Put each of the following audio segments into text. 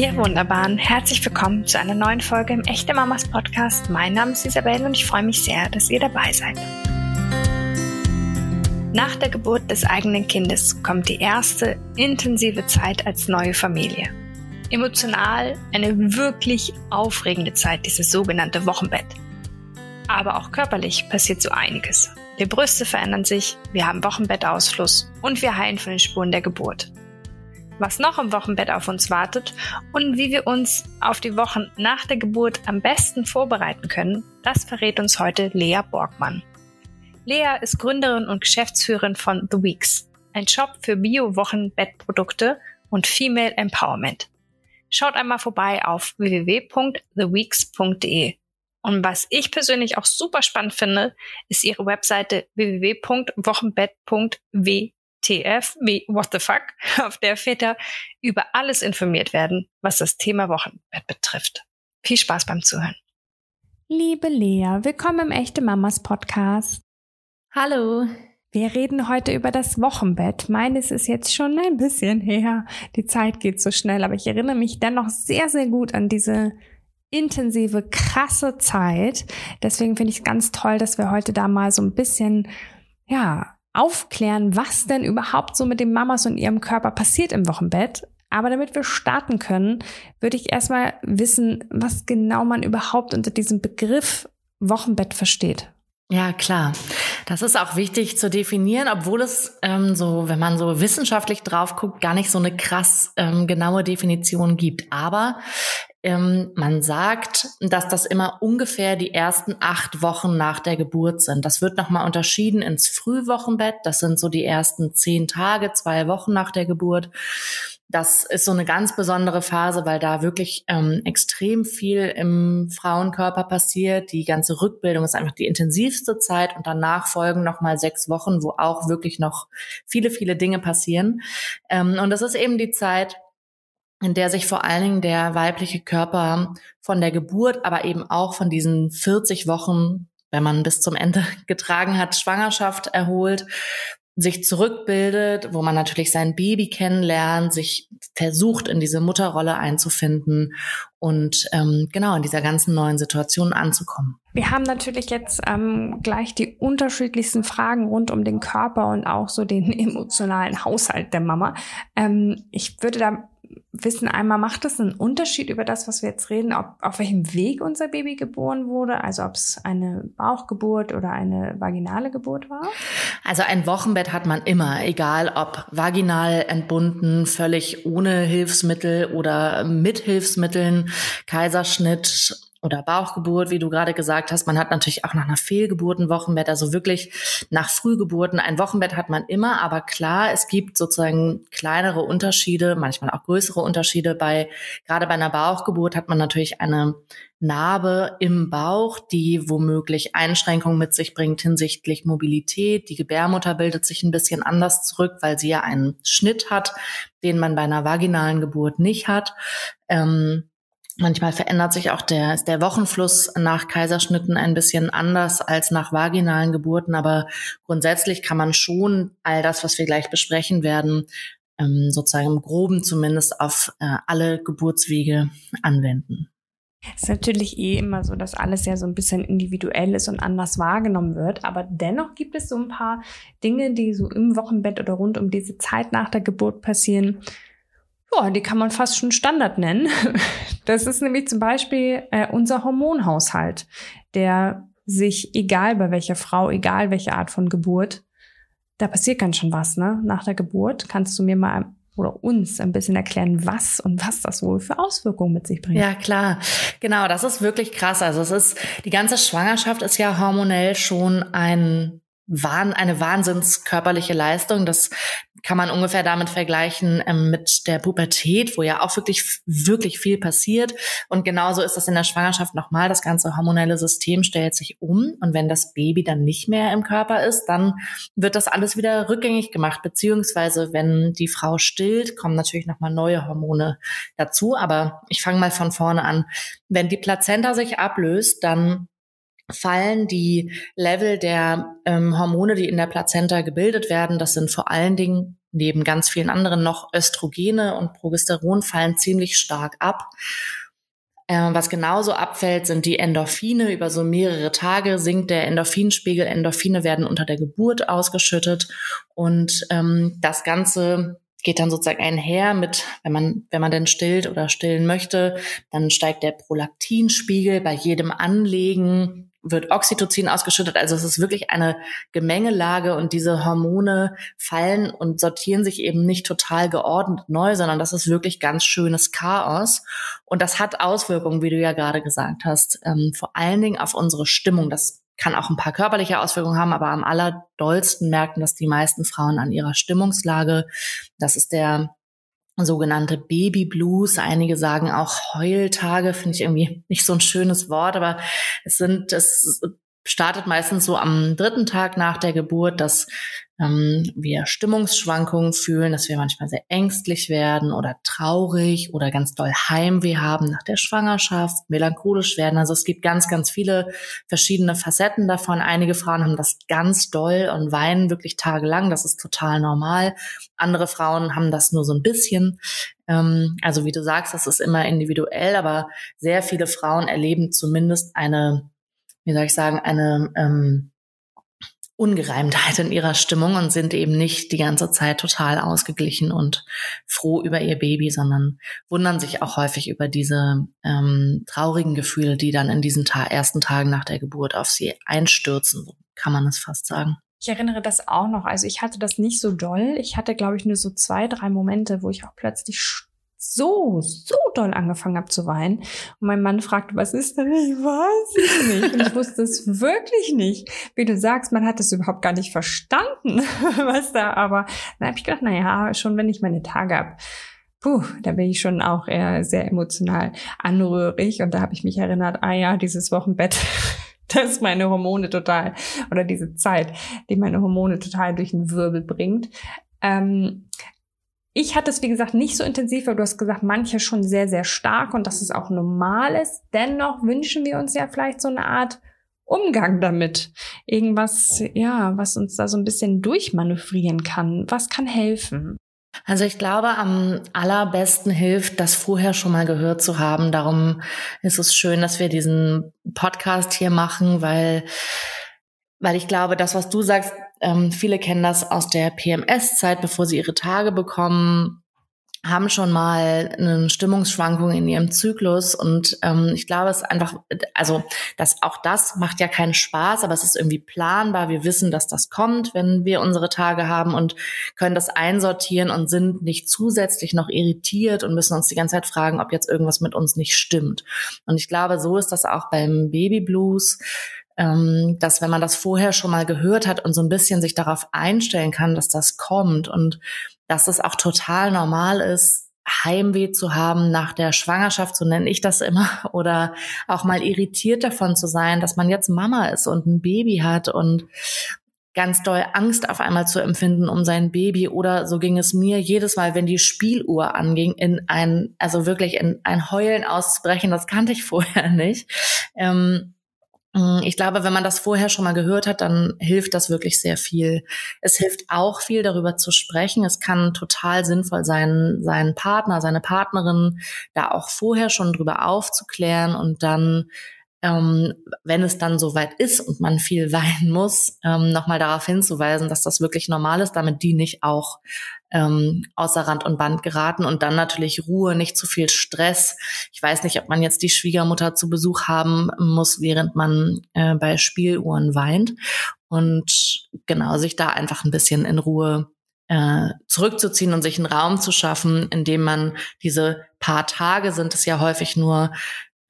Ihr Wunderbaren, herzlich willkommen zu einer neuen Folge im Echte Mamas Podcast. Mein Name ist Isabelle und ich freue mich sehr, dass ihr dabei seid. Nach der Geburt des eigenen Kindes kommt die erste intensive Zeit als neue Familie. Emotional eine wirklich aufregende Zeit, dieses sogenannte Wochenbett. Aber auch körperlich passiert so einiges. Die Brüste verändern sich, wir haben Wochenbettausfluss und wir heilen von den Spuren der Geburt was noch im Wochenbett auf uns wartet und wie wir uns auf die Wochen nach der Geburt am besten vorbereiten können, das verrät uns heute Lea Borgmann. Lea ist Gründerin und Geschäftsführerin von The Weeks, ein Shop für Bio-Wochenbettprodukte und Female Empowerment. Schaut einmal vorbei auf www.theweeks.de. Und was ich persönlich auch super spannend finde, ist ihre Webseite www.wochenbett.w TF wie What the fuck, auf der Väter über alles informiert werden, was das Thema Wochenbett betrifft. Viel Spaß beim Zuhören. Liebe Lea, willkommen im Echte Mamas Podcast. Hallo. Wir reden heute über das Wochenbett. Meines ist jetzt schon ein bisschen her. Die Zeit geht so schnell, aber ich erinnere mich dennoch sehr, sehr gut an diese intensive, krasse Zeit. Deswegen finde ich es ganz toll, dass wir heute da mal so ein bisschen, ja, aufklären, was denn überhaupt so mit den Mamas und ihrem Körper passiert im Wochenbett. Aber damit wir starten können, würde ich erstmal wissen, was genau man überhaupt unter diesem Begriff Wochenbett versteht. Ja, klar. Das ist auch wichtig zu definieren, obwohl es ähm, so, wenn man so wissenschaftlich drauf guckt, gar nicht so eine krass ähm, genaue Definition gibt. Aber ähm, man sagt, dass das immer ungefähr die ersten acht Wochen nach der Geburt sind. Das wird nochmal unterschieden ins Frühwochenbett. Das sind so die ersten zehn Tage, zwei Wochen nach der Geburt. Das ist so eine ganz besondere Phase, weil da wirklich ähm, extrem viel im Frauenkörper passiert. Die ganze Rückbildung ist einfach die intensivste Zeit und danach folgen noch mal sechs Wochen, wo auch wirklich noch viele, viele Dinge passieren. Ähm, und das ist eben die Zeit, in der sich vor allen Dingen der weibliche Körper von der Geburt, aber eben auch von diesen 40 Wochen, wenn man bis zum Ende getragen hat, Schwangerschaft erholt sich zurückbildet, wo man natürlich sein Baby kennenlernt, sich versucht, in diese Mutterrolle einzufinden und ähm, genau in dieser ganzen neuen Situation anzukommen. Wir haben natürlich jetzt ähm, gleich die unterschiedlichsten Fragen rund um den Körper und auch so den emotionalen Haushalt der Mama. Ähm, ich würde da wissen einmal, macht das einen Unterschied über das, was wir jetzt reden, ob, auf welchem Weg unser Baby geboren wurde? Also ob es eine Bauchgeburt oder eine vaginale Geburt war? Also ein Wochenbett hat man immer, egal ob vaginal entbunden, völlig ohne Hilfsmittel oder mit Hilfsmitteln, Kaiserschnitt, oder Bauchgeburt, wie du gerade gesagt hast. Man hat natürlich auch nach einer Fehlgeburt ein Wochenbett, also wirklich nach Frühgeburten. Ein Wochenbett hat man immer, aber klar, es gibt sozusagen kleinere Unterschiede, manchmal auch größere Unterschiede. Bei, gerade bei einer Bauchgeburt hat man natürlich eine Narbe im Bauch, die womöglich Einschränkungen mit sich bringt hinsichtlich Mobilität. Die Gebärmutter bildet sich ein bisschen anders zurück, weil sie ja einen Schnitt hat, den man bei einer vaginalen Geburt nicht hat. Ähm, Manchmal verändert sich auch der, ist der Wochenfluss nach Kaiserschnitten ein bisschen anders als nach vaginalen Geburten, aber grundsätzlich kann man schon all das, was wir gleich besprechen werden, ähm, sozusagen im Groben zumindest auf äh, alle Geburtswege anwenden. Es ist natürlich eh immer so, dass alles ja so ein bisschen individuell ist und anders wahrgenommen wird. Aber dennoch gibt es so ein paar Dinge, die so im Wochenbett oder rund um diese Zeit nach der Geburt passieren, ja, die kann man fast schon Standard nennen. Das ist nämlich zum Beispiel äh, unser Hormonhaushalt, der sich, egal bei welcher Frau, egal welche Art von Geburt, da passiert ganz schön was, ne? Nach der Geburt kannst du mir mal oder uns ein bisschen erklären, was und was das wohl für Auswirkungen mit sich bringt. Ja, klar. Genau, das ist wirklich krass. Also es ist, die ganze Schwangerschaft ist ja hormonell schon ein eine wahnsinnskörperliche Leistung. Das kann man ungefähr damit vergleichen ähm, mit der Pubertät, wo ja auch wirklich, wirklich viel passiert. Und genauso ist das in der Schwangerschaft nochmal. Das ganze hormonelle System stellt sich um. Und wenn das Baby dann nicht mehr im Körper ist, dann wird das alles wieder rückgängig gemacht. Beziehungsweise, wenn die Frau stillt, kommen natürlich nochmal neue Hormone dazu. Aber ich fange mal von vorne an. Wenn die Plazenta sich ablöst, dann fallen die Level der ähm, Hormone, die in der Plazenta gebildet werden. Das sind vor allen Dingen neben ganz vielen anderen noch Östrogene und Progesteron fallen ziemlich stark ab. Äh, was genauso abfällt, sind die Endorphine. Über so mehrere Tage sinkt der Endorphinspiegel. Endorphine werden unter der Geburt ausgeschüttet. Und ähm, das Ganze geht dann sozusagen einher mit, wenn man, wenn man denn stillt oder stillen möchte, dann steigt der Prolaktinspiegel bei jedem Anlegen wird Oxytocin ausgeschüttet. Also es ist wirklich eine Gemengelage und diese Hormone fallen und sortieren sich eben nicht total geordnet neu, sondern das ist wirklich ganz schönes Chaos. Und das hat Auswirkungen, wie du ja gerade gesagt hast, ähm, vor allen Dingen auf unsere Stimmung. Das kann auch ein paar körperliche Auswirkungen haben, aber am allerdollsten merken das die meisten Frauen an ihrer Stimmungslage. Das ist der sogenannte Baby Blues. Einige sagen auch Heultage, finde ich irgendwie nicht so ein schönes Wort, aber es sind, es startet meistens so am dritten Tag nach der Geburt, dass ähm, wir Stimmungsschwankungen fühlen, dass wir manchmal sehr ängstlich werden oder traurig oder ganz doll Heimweh haben nach der Schwangerschaft, melancholisch werden. Also es gibt ganz, ganz viele verschiedene Facetten davon. Einige Frauen haben das ganz doll und weinen wirklich tagelang. Das ist total normal. Andere Frauen haben das nur so ein bisschen. Ähm, also wie du sagst, das ist immer individuell, aber sehr viele Frauen erleben zumindest eine, wie soll ich sagen, eine ähm, Ungereimtheit in ihrer Stimmung und sind eben nicht die ganze Zeit total ausgeglichen und froh über ihr Baby, sondern wundern sich auch häufig über diese ähm, traurigen Gefühle, die dann in diesen Ta ersten Tagen nach der Geburt auf sie einstürzen, kann man es fast sagen. Ich erinnere das auch noch. Also ich hatte das nicht so doll. Ich hatte, glaube ich, nur so zwei, drei Momente, wo ich auch plötzlich so, so doll angefangen habe zu weinen. Und mein Mann fragte, was ist denn? Ich weiß es nicht. Und ich wusste es wirklich nicht. Wie du sagst, man hat es überhaupt gar nicht verstanden, was da, aber dann habe ich gedacht, na ja, schon wenn ich meine Tage habe, puh, da bin ich schon auch eher sehr emotional anrührig. Und da habe ich mich erinnert, ah ja, dieses Wochenbett, das meine Hormone total, oder diese Zeit, die meine Hormone total durch den Wirbel bringt. Ähm, ich hatte es, wie gesagt, nicht so intensiv, aber du hast gesagt, manche schon sehr, sehr stark und dass es auch normal ist. Dennoch wünschen wir uns ja vielleicht so eine Art Umgang damit. Irgendwas, ja, was uns da so ein bisschen durchmanövrieren kann. Was kann helfen? Also ich glaube, am allerbesten hilft, das vorher schon mal gehört zu haben. Darum ist es schön, dass wir diesen Podcast hier machen, weil, weil ich glaube, das, was du sagst, ähm, viele kennen das aus der PMS-Zeit, bevor sie ihre Tage bekommen, haben schon mal eine Stimmungsschwankung in ihrem Zyklus und ähm, ich glaube, es ist einfach, also das auch das macht ja keinen Spaß, aber es ist irgendwie planbar. Wir wissen, dass das kommt, wenn wir unsere Tage haben und können das einsortieren und sind nicht zusätzlich noch irritiert und müssen uns die ganze Zeit fragen, ob jetzt irgendwas mit uns nicht stimmt. Und ich glaube, so ist das auch beim Baby Blues dass wenn man das vorher schon mal gehört hat und so ein bisschen sich darauf einstellen kann, dass das kommt und dass es auch total normal ist, Heimweh zu haben nach der Schwangerschaft, so nenne ich das immer, oder auch mal irritiert davon zu sein, dass man jetzt Mama ist und ein Baby hat und ganz doll Angst auf einmal zu empfinden um sein Baby oder so ging es mir jedes Mal, wenn die Spieluhr anging, in ein, also wirklich in ein Heulen auszubrechen, das kannte ich vorher nicht. Ähm, ich glaube, wenn man das vorher schon mal gehört hat, dann hilft das wirklich sehr viel. Es hilft auch viel, darüber zu sprechen. Es kann total sinnvoll sein, seinen Partner, seine Partnerin da auch vorher schon drüber aufzuklären und dann ähm, wenn es dann soweit ist und man viel weinen muss, ähm, nochmal darauf hinzuweisen, dass das wirklich normal ist, damit die nicht auch ähm, außer Rand und Band geraten und dann natürlich Ruhe, nicht zu viel Stress. Ich weiß nicht, ob man jetzt die Schwiegermutter zu Besuch haben muss, während man äh, bei Spieluhren weint und genau sich da einfach ein bisschen in Ruhe äh, zurückzuziehen und sich einen Raum zu schaffen, in dem man diese paar Tage sind es ja häufig nur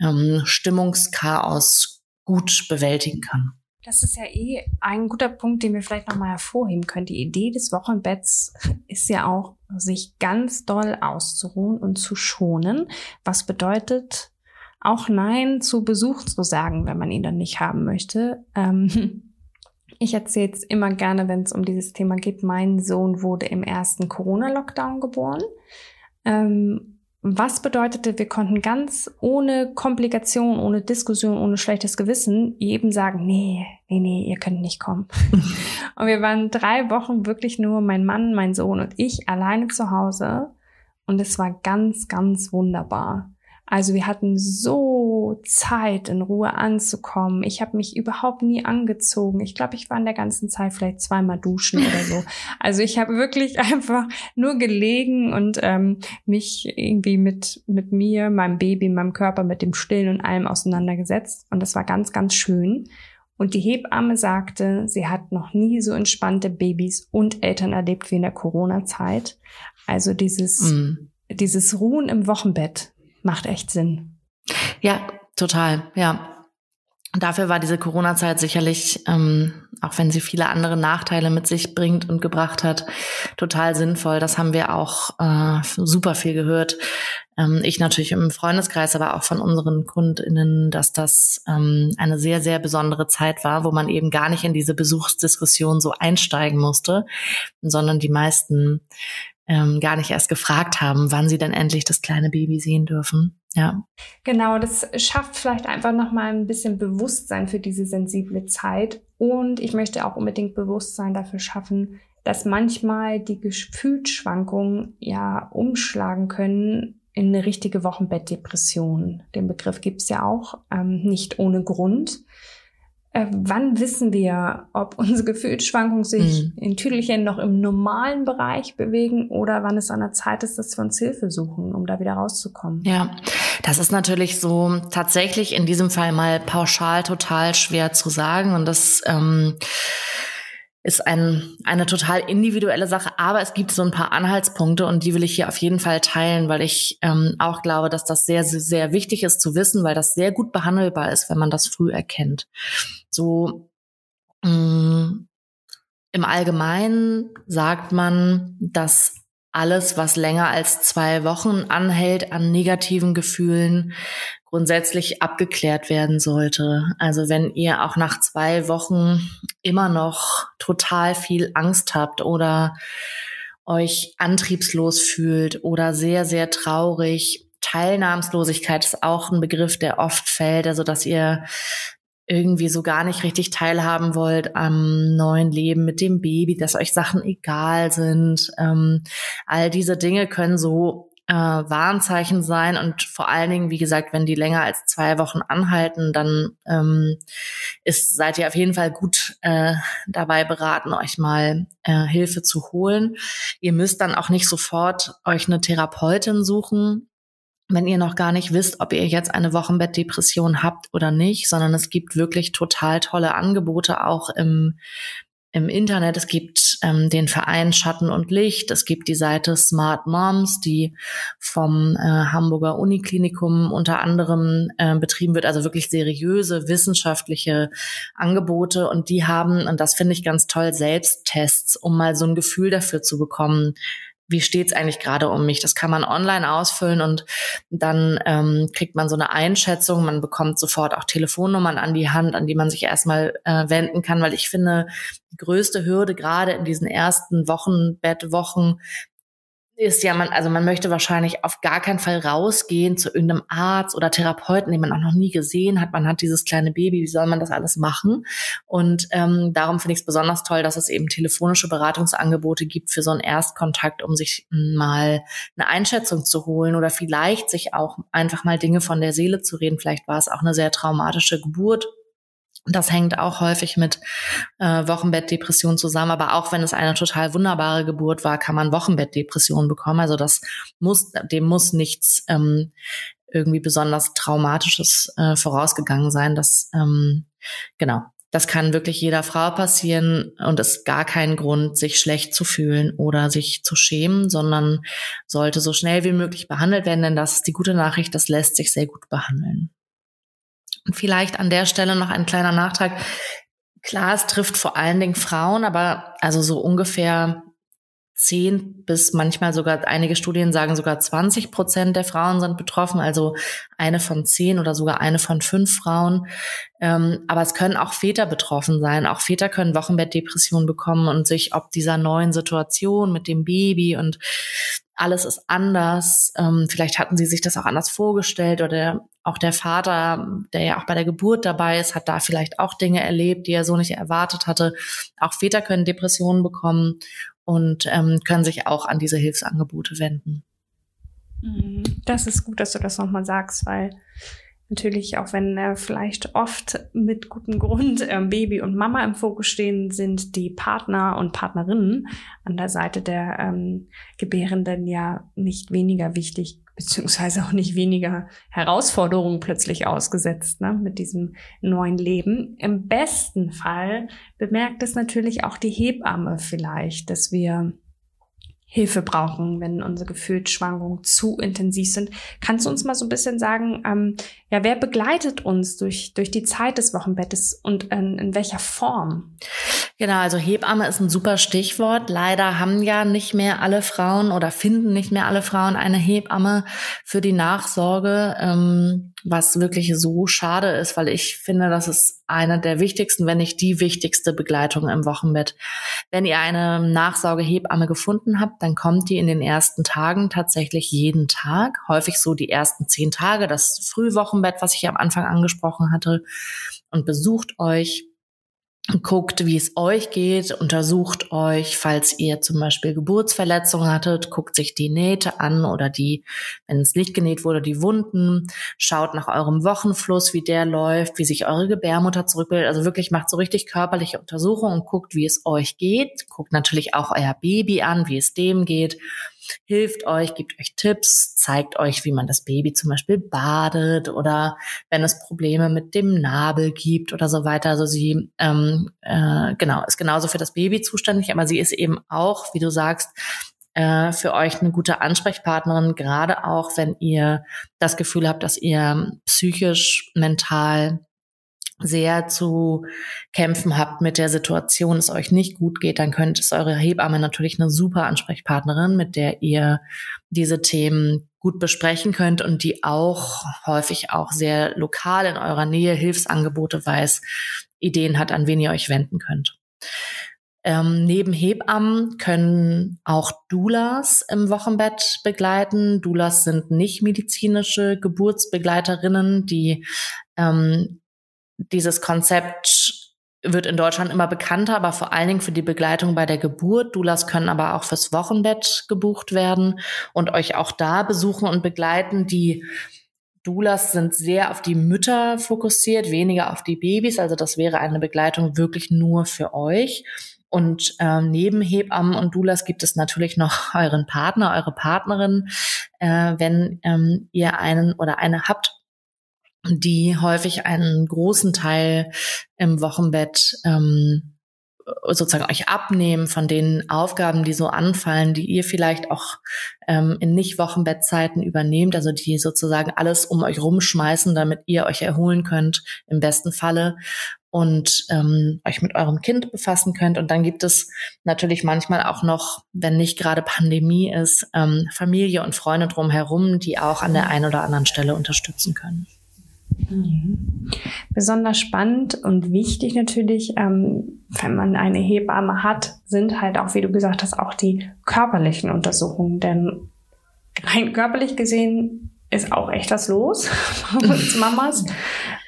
ähm, Stimmungschaos gut bewältigen kann. Das ist ja eh ein guter Punkt, den wir vielleicht nochmal hervorheben können. Die Idee des Wochenbetts ist ja auch, sich ganz doll auszuruhen und zu schonen. Was bedeutet, auch Nein zu Besuch zu sagen, wenn man ihn dann nicht haben möchte. Ähm, ich erzähle es immer gerne, wenn es um dieses Thema geht. Mein Sohn wurde im ersten Corona-Lockdown geboren. Ähm, Was bedeutete, wir konnten ganz ohne Komplikation, ohne Diskussion, ohne schlechtes Gewissen jedem sagen, nee, nee, nee, ihr könnt nicht kommen. und wir waren drei Wochen wirklich nur mein Mann, mein Sohn und ich alleine zu Hause. Und es war ganz, ganz wunderbar. Also wir hatten so Zeit, in Ruhe anzukommen. Ich habe mich überhaupt nie angezogen. Ich glaube, ich war in der ganzen Zeit vielleicht zweimal duschen oder so. Also ich habe wirklich einfach nur gelegen und ähm, mich irgendwie mit, mit mir, meinem Baby, meinem Körper, mit dem Stillen und allem auseinandergesetzt. Und das war ganz, ganz schön. Und die Hebamme sagte, sie hat noch nie so entspannte Babys und Eltern erlebt wie in der Corona-Zeit. Also dieses, mm. dieses Ruhen im Wochenbett, macht echt Sinn. Ja, total, ja. Dafür war diese Corona-Zeit sicherlich, ähm, auch wenn sie viele andere Nachteile mit sich bringt und gebracht hat, total sinnvoll. Das haben wir auch äh, super viel gehört. Ähm, ich natürlich im Freundeskreis, aber auch von unseren KundInnen, dass das ähm, eine sehr, sehr besondere Zeit war, wo man eben gar nicht in diese Besuchsdiskussion so einsteigen musste, sondern die meisten ähm, gar nicht erst gefragt haben, wann sie denn endlich das kleine Baby sehen dürfen. Ja. Genau, das schafft vielleicht einfach nochmal ein bisschen Bewusstsein für diese sensible Zeit. Und ich möchte auch unbedingt Bewusstsein dafür schaffen, dass manchmal die Gefühlsschwankungen ja umschlagen können in eine richtige Wochenbettdepression. Den Begriff gibt's ja auch ähm, nicht ohne Grund. Äh, wann wissen wir, ob unsere Gefühlsschwankungen sich mhm. in Tüdelchen noch im normalen Bereich bewegen oder wann es an der Zeit ist, dass wir uns Hilfe suchen, um da wieder rauszukommen? Ja, das ist natürlich so tatsächlich in diesem Fall mal pauschal total schwer zu sagen und das ähm, ist ein, eine total individuelle Sache, aber es gibt so ein paar Anhaltspunkte und die will ich hier auf jeden Fall teilen, weil ich ähm, auch glaube, dass das sehr, sehr wichtig ist zu wissen, weil das sehr gut behandelbar ist, wenn man das früh erkennt. So mh, mm, im Allgemeinen sagt man, dass alles, was länger als zwei Wochen anhält an negativen Gefühlen, grundsätzlich abgeklärt werden sollte. Also wenn ihr auch nach zwei Wochen immer noch total viel Angst habt oder euch antriebslos fühlt oder sehr, sehr traurig, Teilnahmslosigkeit ist auch ein Begriff, der oft fällt, also dass ihr irgendwie so gar nicht richtig teilhaben wollt am neuen Leben mit dem Baby, dass euch Sachen egal sind. Ähm, all diese Dinge können so äh, Warnzeichen sein und vor allen Dingen, wie gesagt, wenn die länger als zwei Wochen anhalten, dann ähm, ist, seid ihr auf jeden Fall gut äh, dabei beraten, euch mal äh, Hilfe zu holen. Ihr müsst dann auch nicht sofort euch eine Therapeutin suchen wenn ihr noch gar nicht wisst, ob ihr jetzt eine Wochenbettdepression habt oder nicht, sondern es gibt wirklich total tolle Angebote auch im, im Internet. Es gibt ähm, den Verein Schatten und Licht. Es gibt die Seite Smart Moms, die vom äh, Hamburger Uniklinikum unter anderem äh, betrieben wird. Also wirklich seriöse wissenschaftliche Angebote. Und die haben, und das finde ich ganz toll, Selbsttests, um mal so ein Gefühl dafür zu bekommen, wie steht's eigentlich gerade um mich? Das kann man online ausfüllen und dann ähm, kriegt man so eine Einschätzung. Man bekommt sofort auch Telefonnummern an die Hand, an die man sich erstmal äh, wenden kann, weil ich finde, die größte Hürde gerade in diesen ersten Wochen, Bettwochen ist ja man, also man möchte wahrscheinlich auf gar keinen Fall rausgehen zu irgendeinem Arzt oder Therapeuten, den man auch noch nie gesehen hat. Man hat dieses kleine Baby, wie soll man das alles machen? Und ähm, darum finde ich es besonders toll, dass es eben telefonische Beratungsangebote gibt für so einen Erstkontakt, um sich mal eine Einschätzung zu holen oder vielleicht sich auch einfach mal Dinge von der Seele zu reden. Vielleicht war es auch eine sehr traumatische Geburt das hängt auch häufig mit äh, Wochenbettdepression zusammen, aber auch wenn es eine total wunderbare Geburt war, kann man Wochenbettdepression bekommen. Also das muss, dem muss nichts ähm, irgendwie besonders Traumatisches äh, vorausgegangen sein. Das ähm, genau, das kann wirklich jeder Frau passieren und ist gar kein Grund, sich schlecht zu fühlen oder sich zu schämen, sondern sollte so schnell wie möglich behandelt werden, denn das ist die gute Nachricht, das lässt sich sehr gut behandeln. Und vielleicht an der Stelle noch ein kleiner Nachtrag. Klar, es trifft vor allen Dingen Frauen, aber also so ungefähr zehn bis manchmal sogar einige Studien sagen sogar 20 Prozent der Frauen sind betroffen, also eine von zehn oder sogar eine von fünf Frauen. Ähm, aber es können auch Väter betroffen sein. Auch Väter können Wochenbettdepressionen bekommen und sich ob dieser neuen Situation mit dem Baby und alles ist anders. Ähm, vielleicht hatten sie sich das auch anders vorgestellt oder auch der Vater, der ja auch bei der Geburt dabei ist, hat da vielleicht auch Dinge erlebt, die er so nicht erwartet hatte. Auch Väter können Depressionen bekommen und ähm, können sich auch an diese Hilfsangebote wenden. Mhm. Das ist gut, dass du das nochmal sagst, weil natürlich, auch wenn äh, vielleicht oft mit gutem Grund äh, Baby und Mama im Fokus stehen, sind die Partner und Partnerinnen an der Seite der ähm, Gebärenden ja nicht weniger wichtig, beziehungsweise auch nicht weniger Herausforderungen plötzlich ausgesetzt ne, mit diesem neuen Leben. Im besten Fall bemerkt es natürlich auch die Hebamme vielleicht, dass wir Hilfe brauchen, wenn unsere Gefühlsschwankungen zu intensiv sind. Kannst du uns mal so ein bisschen sagen, ähm, ja, wer begleitet uns durch, durch die Zeit des Wochenbettes und in, in welcher Form? Genau, also Hebamme ist ein super Stichwort. Leider haben ja nicht mehr alle Frauen oder finden nicht mehr alle Frauen eine Hebamme für die Nachsorge. Ähm, was wirklich so schade ist, weil ich finde, das ist eine der wichtigsten, wenn nicht die wichtigste Begleitung im Wochenbett. Wenn ihr eine Nachsorgehebamme gefunden habt, dann kommt die in den ersten Tagen tatsächlich jeden Tag, häufig so die ersten zehn Tage, das Frühwochenbett, was ich am Anfang angesprochen hatte, und besucht euch guckt, wie es euch geht, untersucht euch, falls ihr zum Beispiel Geburtsverletzungen hattet, guckt sich die Nähte an oder die, wenn es nicht genäht wurde, die Wunden, schaut nach eurem Wochenfluss, wie der läuft, wie sich eure Gebärmutter zurückbildet. Also wirklich macht so richtig körperliche Untersuchungen und guckt, wie es euch geht. Guckt natürlich auch euer Baby an, wie es dem geht hilft euch, gibt euch Tipps, zeigt euch, wie man das Baby zum Beispiel badet oder wenn es Probleme mit dem Nabel gibt oder so weiter. Also sie ähm, äh, genau ist genauso für das Baby zuständig, aber sie ist eben auch, wie du sagst, äh, für euch eine gute Ansprechpartnerin, gerade auch wenn ihr das Gefühl habt, dass ihr psychisch, mental sehr zu kämpfen habt mit der Situation, es euch nicht gut geht, dann könnt es eure Hebamme natürlich eine super Ansprechpartnerin, mit der ihr diese Themen gut besprechen könnt und die auch häufig auch sehr lokal in eurer Nähe Hilfsangebote weiß, Ideen hat, an wen ihr euch wenden könnt. Ähm, neben Hebammen können auch Doulas im Wochenbett begleiten. Doulas sind nicht medizinische Geburtsbegleiterinnen, die ähm, dieses Konzept wird in Deutschland immer bekannter, aber vor allen Dingen für die Begleitung bei der Geburt. Doulas können aber auch fürs Wochenbett gebucht werden und euch auch da besuchen und begleiten. Die Doulas sind sehr auf die Mütter fokussiert, weniger auf die Babys. Also das wäre eine Begleitung wirklich nur für euch. Und ähm, neben Hebammen und Doulas gibt es natürlich noch euren Partner, eure Partnerin, äh, wenn ähm, ihr einen oder eine habt, die häufig einen großen Teil im Wochenbett ähm, sozusagen euch abnehmen von den Aufgaben, die so anfallen, die ihr vielleicht auch ähm, in Nicht-Wochenbettzeiten übernehmt, also die sozusagen alles um euch rumschmeißen, damit ihr euch erholen könnt, im besten Falle und ähm, euch mit eurem Kind befassen könnt. Und dann gibt es natürlich manchmal auch noch, wenn nicht gerade Pandemie ist, ähm, Familie und Freunde drumherum, die auch an der einen oder anderen Stelle unterstützen können. Mhm. Besonders spannend und wichtig natürlich, ähm, wenn man eine Hebamme hat, sind halt auch, wie du gesagt hast, auch die körperlichen Untersuchungen. Denn rein körperlich gesehen ist auch echt was los bei uns Mamas.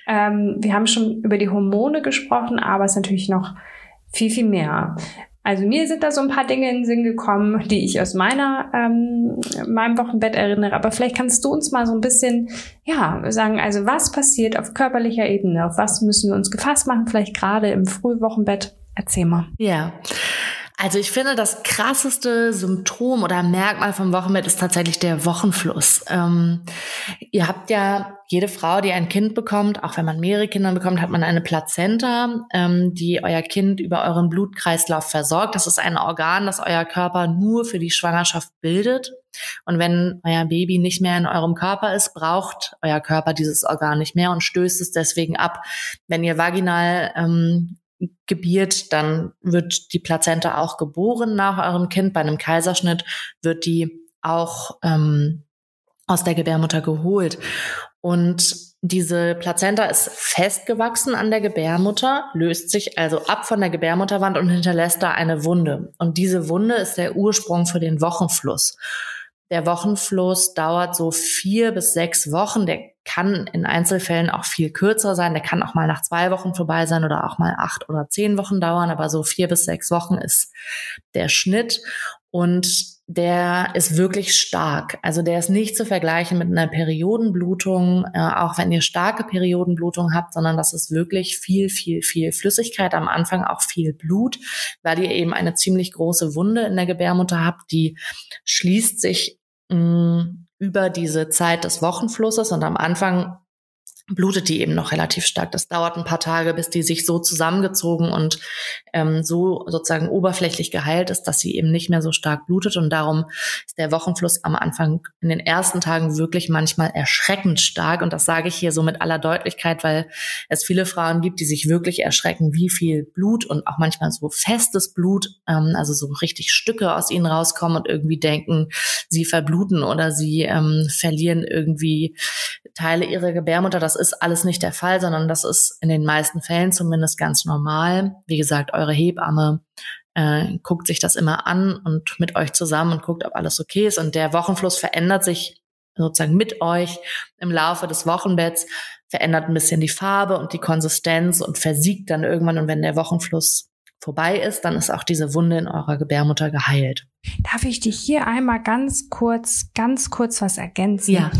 Ähm, wir haben schon über die Hormone gesprochen, aber es ist natürlich noch viel, viel mehr. Also mir sind da so ein paar Dinge in den Sinn gekommen, die ich aus meiner ähm, meinem Wochenbett erinnere. Aber vielleicht kannst du uns mal so ein bisschen ja sagen, also was passiert auf körperlicher Ebene, auf was müssen wir uns gefasst machen, vielleicht gerade im Frühwochenbett. Erzähl mal. Ja. Also ich finde, das krasseste Symptom oder Merkmal vom Wochenbett ist tatsächlich der Wochenfluss. Ähm, ihr habt ja jede Frau, die ein Kind bekommt, auch wenn man mehrere Kinder bekommt, hat man eine Plazenta, ähm, die euer Kind über euren Blutkreislauf versorgt. Das ist ein Organ, das euer Körper nur für die Schwangerschaft bildet. Und wenn euer Baby nicht mehr in eurem Körper ist, braucht euer Körper dieses Organ nicht mehr und stößt es deswegen ab. Wenn ihr vaginal ähm, gebiert, dann wird die Plazenta auch geboren nach eurem Kind. Bei einem Kaiserschnitt wird die auch ähm, aus der Gebärmutter geholt. Und diese Plazenta ist festgewachsen an der Gebärmutter, löst sich also ab von der Gebärmutterwand und hinterlässt da eine Wunde. Und diese Wunde ist der Ursprung für den Wochenfluss. Der Wochenfluss dauert so vier bis sechs Wochen. Der kann in Einzelfällen auch viel kürzer sein. Der kann auch mal nach zwei Wochen vorbei sein oder auch mal acht oder zehn Wochen dauern. Aber so vier bis sechs Wochen ist der Schnitt. Und der ist wirklich stark. Also der ist nicht zu vergleichen mit einer Periodenblutung, äh, auch wenn ihr starke Periodenblutung habt, sondern das ist wirklich viel, viel, viel Flüssigkeit, am Anfang auch viel Blut, weil ihr eben eine ziemlich große Wunde in der Gebärmutter habt, die schließt sich mh, mm, über diese Zeit des Wochenflusses und am Anfang blutet die eben noch relativ stark. Das dauert ein paar Tage, bis die sich so zusammengezogen und ähm, so sozusagen oberflächlich geheilt ist, dass sie eben nicht mehr so stark blutet. Und darum ist der Wochenfluss am Anfang in den ersten Tagen wirklich manchmal erschreckend stark. Und das sage ich hier so mit aller Deutlichkeit, weil es viele Frauen gibt, die sich wirklich erschrecken, wie viel Blut und auch manchmal so festes Blut, ähm, also so richtig Stücke aus ihnen rauskommen und irgendwie denken, sie verbluten oder sie ähm, verlieren irgendwie Teile ihrer Gebärmutter. Das ist alles nicht der Fall, sondern das ist in den meisten Fällen zumindest ganz normal. Wie gesagt, eure Hebamme äh, guckt sich das immer an und mit euch zusammen und guckt, ob alles okay ist. Und der Wochenfluss verändert sich sozusagen mit euch im Laufe des Wochenbetts, verändert ein bisschen die Farbe und die Konsistenz und versiegt dann irgendwann. Und wenn der Wochenfluss vorbei ist, dann ist auch diese Wunde in eurer Gebärmutter geheilt. Darf ich dich hier einmal ganz kurz, ganz kurz was ergänzen? Ja.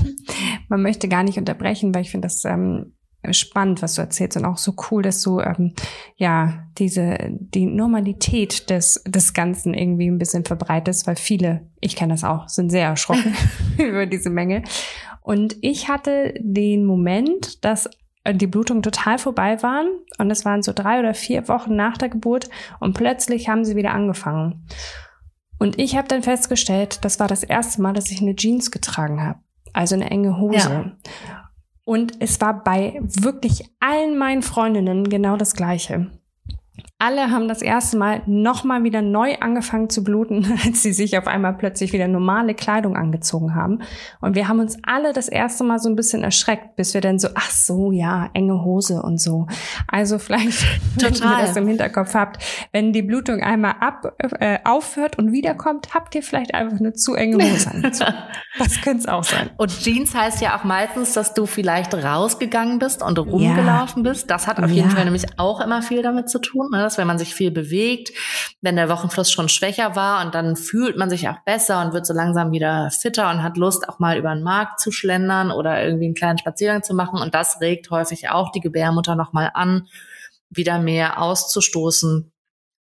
Man möchte gar nicht unterbrechen, weil ich finde das ähm, spannend, was du erzählst und auch so cool, dass du ähm, ja diese die Normalität des des Ganzen irgendwie ein bisschen verbreitest, weil viele, ich kenne das auch, sind sehr erschrocken über diese Menge. Und ich hatte den Moment, dass die Blutungen total vorbei waren und es waren so drei oder vier Wochen nach der Geburt und plötzlich haben sie wieder angefangen. Und ich habe dann festgestellt, das war das erste Mal, dass ich eine Jeans getragen habe, also eine enge Hose. Ja. Und es war bei wirklich allen meinen Freundinnen genau das Gleiche alle haben das erste Mal nochmal wieder neu angefangen zu bluten, als sie sich auf einmal plötzlich wieder normale Kleidung angezogen haben. Und wir haben uns alle das erste Mal so ein bisschen erschreckt, bis wir dann so, ach so, ja, enge Hose und so. Also vielleicht, wenn ihr das im Hinterkopf habt, wenn die Blutung einmal ab, äh, aufhört und wiederkommt, habt ihr vielleicht einfach eine zu enge Hose angezogen. das könnte es auch sein. Und Jeans heißt ja auch meistens, dass du vielleicht rausgegangen bist und rumgelaufen ja. bist. Das hat auf jeden Fall nämlich auch immer viel damit zu tun. Ne? Dass wenn man sich viel bewegt, wenn der Wochenfluss schon schwächer war und dann fühlt man sich auch besser und wird so langsam wieder fitter und hat Lust, auch mal über den Markt zu schlendern oder irgendwie einen kleinen Spaziergang zu machen. Und das regt häufig auch die Gebärmutter nochmal an, wieder mehr auszustoßen,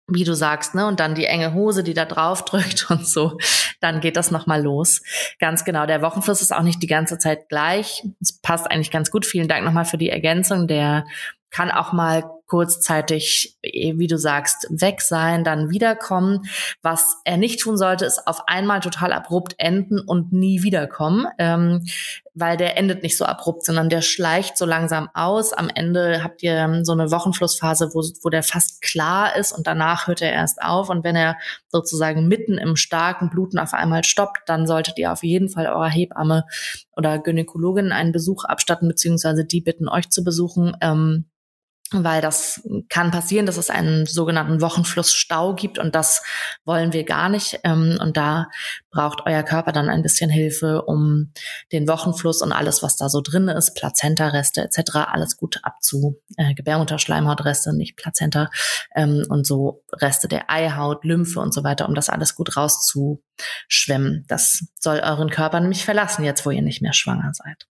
wie du sagst, ne? Und dann die enge Hose, die da drauf drückt und so, dann geht das nochmal los. Ganz genau. Der Wochenfluss ist auch nicht die ganze Zeit gleich. Es passt eigentlich ganz gut. Vielen Dank nochmal für die Ergänzung. Der kann auch mal kurzzeitig, eh, wie du sagst, weg sein, dann wiederkommen. Was er nicht tun sollte, ist auf einmal total abrupt enden und nie wiederkommen, ähm, weil der endet nicht so abrupt, sondern der schleicht so langsam aus. Am Ende habt ihr ähm, so eine Wochenflussphase, wo, wo der fast klar ist und danach hört er erst auf. Und wenn er sozusagen mitten im starken Bluten auf einmal stoppt, dann solltet ihr auf jeden Fall eurer Hebamme oder Gynäkologin einen Besuch abstatten, beziehungsweise die bitten euch zu besuchen. Ähm, weil das kann passieren, dass es einen sogenannten Wochenflussstau gibt und das wollen wir gar nicht. Ähm, und da braucht euer Körper dann ein bisschen Hilfe, um den Wochenfluss und alles, was da so drin ist, Plazenta-Reste etc., alles gut abzu, äh, Gebärmutterschleimhautreste, nicht Plazenta, ähm, und so Reste der Eihaut, Lymphe und so weiter, um das alles gut rauszuschwemmen. Das soll euren Körper nämlich verlassen, jetzt wo ihr nicht mehr schwanger seid.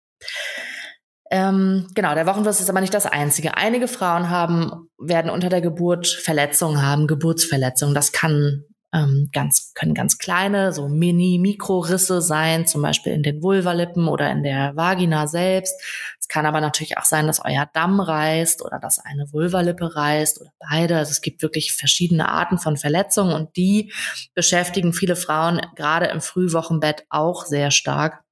Ähm, genau, der Wochenfluss ist aber nicht das einzige. Einige Frauen haben, werden unter der Geburt Verletzungen haben, Geburtsverletzungen. Das kann ähm, ganz, können ganz kleine, so Mini-Mikrorisse sein, zum Beispiel in den Vulvalippen oder in der Vagina selbst. Es kann aber natürlich auch sein, dass euer Damm reißt oder dass eine Vulvalippe reißt oder beide. Also es gibt wirklich verschiedene Arten von Verletzungen und die beschäftigen viele Frauen gerade im Frühwochenbett auch sehr stark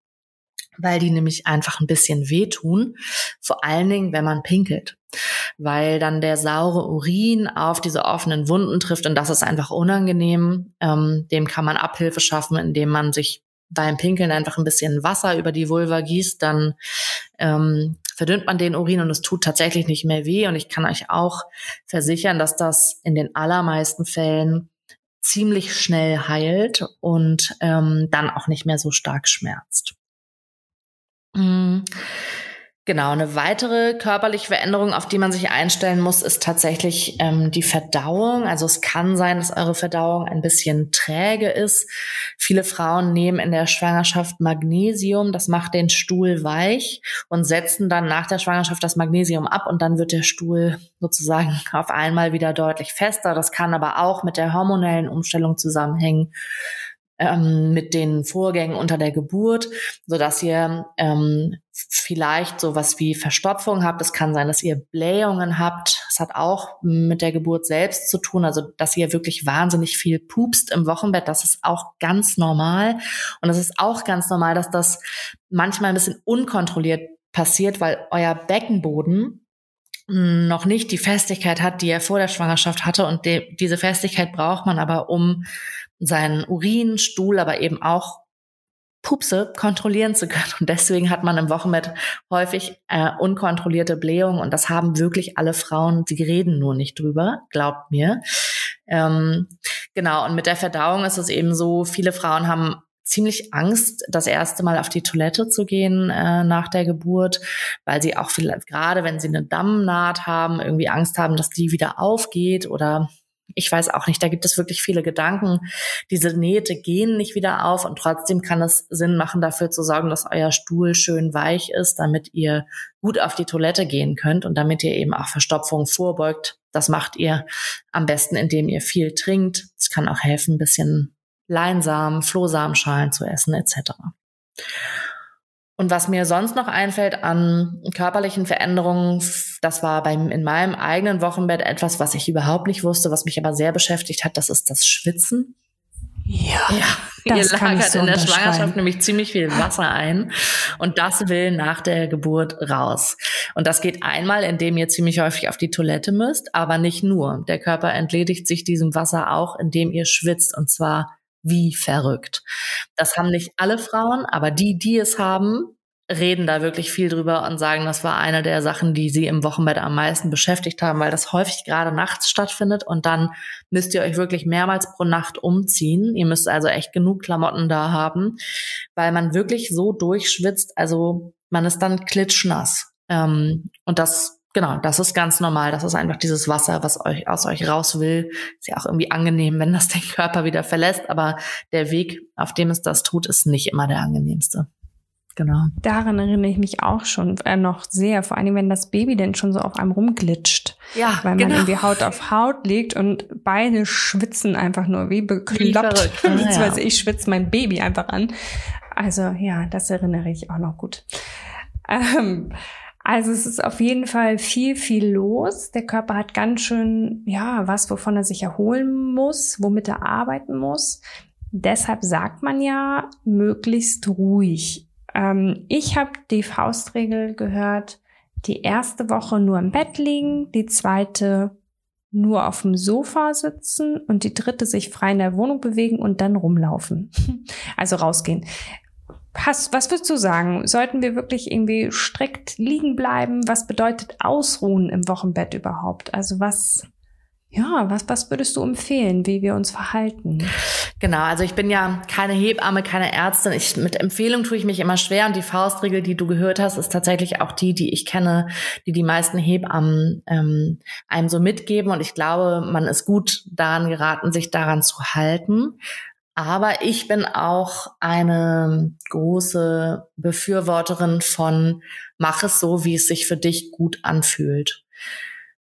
weil die nämlich einfach ein bisschen wehtun, vor allen Dingen, wenn man pinkelt, weil dann der saure Urin auf diese offenen Wunden trifft und das ist einfach unangenehm. Ähm, dem kann man Abhilfe schaffen, indem man sich beim Pinkeln einfach ein bisschen Wasser über die Vulva gießt, dann ähm, verdünnt man den Urin und es tut tatsächlich nicht mehr weh. Und ich kann euch auch versichern, dass das in den allermeisten Fällen ziemlich schnell heilt und ähm, dann auch nicht mehr so stark schmerzt. Mhm. Genau, eine weitere körperliche Veränderung, auf die man sich einstellen muss, ist tatsächlich ähm, die Verdauung. Also es kann sein, dass eure Verdauung ein bisschen träge ist. Viele Frauen nehmen in der Schwangerschaft Magnesium, das macht den Stuhl weich und setzen dann nach der Schwangerschaft das Magnesium ab und dann wird der Stuhl sozusagen auf einmal wieder deutlich fester. Das kann aber auch mit der hormonellen Umstellung zusammenhängen ähm, mit den Vorgängen unter der Geburt, so dass ihr ähm, vielleicht sowas wie Verstopfung habt. Es kann sein, dass ihr Blähungen habt. Es hat auch mit der Geburt selbst zu tun, also dass ihr wirklich wahnsinnig viel pupst im Wochenbett. Das ist auch ganz normal. Und es ist auch ganz normal, dass das manchmal ein bisschen unkontrolliert passiert, weil euer Beckenboden noch nicht die Festigkeit hat, die er vor der Schwangerschaft hatte. Und die, diese Festigkeit braucht man aber, um seinen Urin, Stuhl, aber eben auch Pupse kontrollieren zu können. Und deswegen hat man im Wochenbett häufig äh, unkontrollierte Blähungen. Und das haben wirklich alle Frauen. Sie reden nur nicht drüber, glaubt mir. Ähm, genau. Und mit der Verdauung ist es eben so, viele Frauen haben ziemlich Angst, das erste Mal auf die Toilette zu gehen äh, nach der Geburt, weil sie auch vielleicht gerade, wenn sie eine Dammnaht haben, irgendwie Angst haben, dass die wieder aufgeht oder ich weiß auch nicht, da gibt es wirklich viele Gedanken. Diese Nähte gehen nicht wieder auf und trotzdem kann es Sinn machen, dafür zu sorgen, dass euer Stuhl schön weich ist, damit ihr gut auf die Toilette gehen könnt und damit ihr eben auch Verstopfung vorbeugt. Das macht ihr am besten, indem ihr viel trinkt. Es kann auch helfen, ein bisschen Leinsamen, Flohsamenschalen zu essen etc. Und was mir sonst noch einfällt an körperlichen Veränderungen, das war beim, in meinem eigenen Wochenbett etwas, was ich überhaupt nicht wusste, was mich aber sehr beschäftigt hat, das ist das Schwitzen. Ja, ja ihr lagert so in der Schwangerschaft nämlich ziemlich viel Wasser ein und das will nach der Geburt raus. Und das geht einmal, indem ihr ziemlich häufig auf die Toilette müsst, aber nicht nur. Der Körper entledigt sich diesem Wasser auch, indem ihr schwitzt und zwar wie verrückt. Das haben nicht alle Frauen, aber die, die es haben, reden da wirklich viel drüber und sagen, das war eine der Sachen, die sie im Wochenbett am meisten beschäftigt haben, weil das häufig gerade nachts stattfindet und dann müsst ihr euch wirklich mehrmals pro Nacht umziehen. Ihr müsst also echt genug Klamotten da haben, weil man wirklich so durchschwitzt, also man ist dann klitschnass. Ähm, und das genau, das ist ganz normal. Das ist einfach dieses Wasser, was euch aus euch raus will. Ist ja auch irgendwie angenehm, wenn das den Körper wieder verlässt. Aber der Weg, auf dem es das tut, ist nicht immer der angenehmste. Genau. Daran erinnere ich mich auch schon äh, noch sehr. Vor allem, wenn das Baby denn schon so auf einem rumglitscht. Ja, Weil genau. man irgendwie Haut auf Haut liegt und beide schwitzen einfach nur wie bekloppt. Wie. Beziehungsweise Ja. ich schwitze mein Baby einfach an. Also ja, das erinnere ich auch noch gut. Ähm, also es ist auf jeden Fall viel, viel los. Der Körper hat ganz schön, ja, was, wovon er sich erholen muss, womit er arbeiten muss. Deshalb sagt man ja, möglichst ruhig. Ähm, ich habe die Faustregel gehört, die erste Woche nur im Bett liegen, die zweite nur auf dem Sofa sitzen und die dritte sich frei in der Wohnung bewegen und dann rumlaufen. Also rausgehen. Hast, was würdest du sagen? Sollten wir wirklich irgendwie strikt liegen bleiben? Was bedeutet Ausruhen im Wochenbett überhaupt? Also was, ja, was, was würdest du empfehlen, wie wir uns verhalten? Genau, also ich bin ja keine Hebamme, keine Ärztin. Ich, mit Empfehlung tue ich mich immer schwer und die Faustregel, die du gehört hast, ist tatsächlich auch die, die ich kenne, die die meisten Hebammen ähm, einem so mitgeben. Und ich glaube, man ist gut daran geraten, sich daran zu halten. Aber ich bin auch eine große Befürworterin von mach es so, wie es sich für dich gut anfühlt.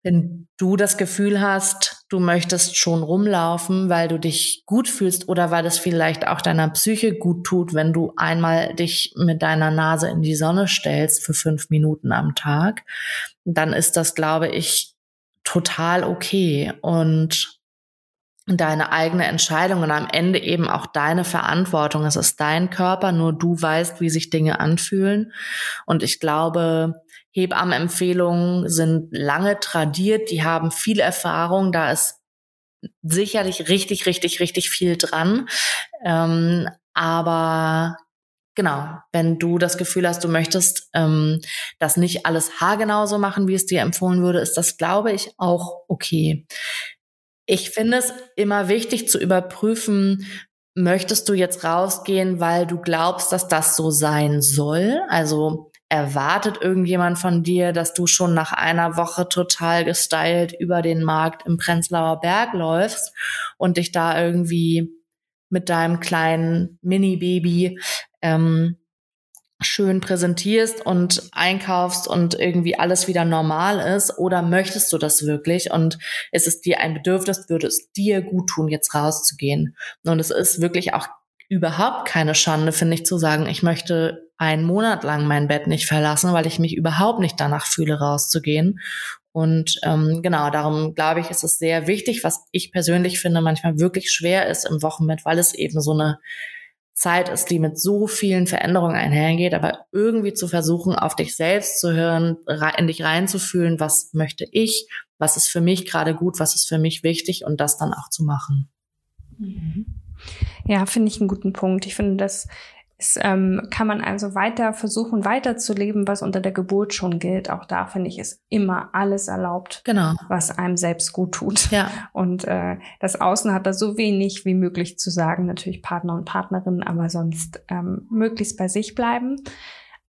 Wenn du das Gefühl hast, du möchtest schon rumlaufen, weil du dich gut fühlst oder weil es vielleicht auch deiner Psyche gut tut, wenn du einmal dich mit deiner Nase in die Sonne stellst für fünf Minuten am Tag, dann ist das, glaube ich, total okay. Und deine eigene Entscheidung und am Ende eben auch deine Verantwortung. Es ist dein Körper, nur du weißt, wie sich Dinge anfühlen. Und ich glaube, Hebammenempfehlungen sind lange tradiert, die haben viel Erfahrung, da ist sicherlich richtig, richtig, richtig viel dran. Ähm, aber genau, wenn du das Gefühl hast, du möchtest ähm, das nicht alles haargenau so machen, wie es dir empfohlen würde, ist das, glaube ich, auch okay. Ich finde es immer wichtig zu überprüfen, möchtest du jetzt rausgehen, weil du glaubst, dass das so sein soll? Also erwartet irgendjemand von dir, dass du schon nach einer Woche total gestylt über den Markt im Prenzlauer Berg läufst und dich da irgendwie mit deinem kleinen Mini-Baby ähm, schön präsentierst und einkaufst und irgendwie alles wieder normal ist? Oder möchtest du das wirklich? Und ist es dir ein Bedürfnis, würde es dir gut tun, jetzt rauszugehen? Und es ist wirklich auch überhaupt keine Schande, finde ich, zu sagen, ich möchte einen Monat lang mein Bett nicht verlassen, weil ich mich überhaupt nicht danach fühle, rauszugehen. Und ähm, genau, darum glaube ich, ist es sehr wichtig, was ich persönlich finde, manchmal wirklich schwer ist im Wochenbett, weil es eben so eine Zeit ist, die mit so vielen Veränderungen einhergeht, aber irgendwie zu versuchen, auf dich selbst zu hören, in dich reinzufühlen, was möchte ich, was ist für mich gerade gut, was ist für mich wichtig und das dann auch zu machen. Mhm. Ja, finde ich einen guten Punkt. Ich finde, das ist, ähm, kann man also weiter versuchen, weiterzuleben, was unter der Geburt schon gilt. Auch da finde ich, ist immer alles erlaubt, genau. was einem selbst gut tut. Ja. Und äh, das Außen hat da so wenig wie möglich zu sagen, natürlich Partner und Partnerinnen, aber sonst ähm, möglichst bei sich bleiben.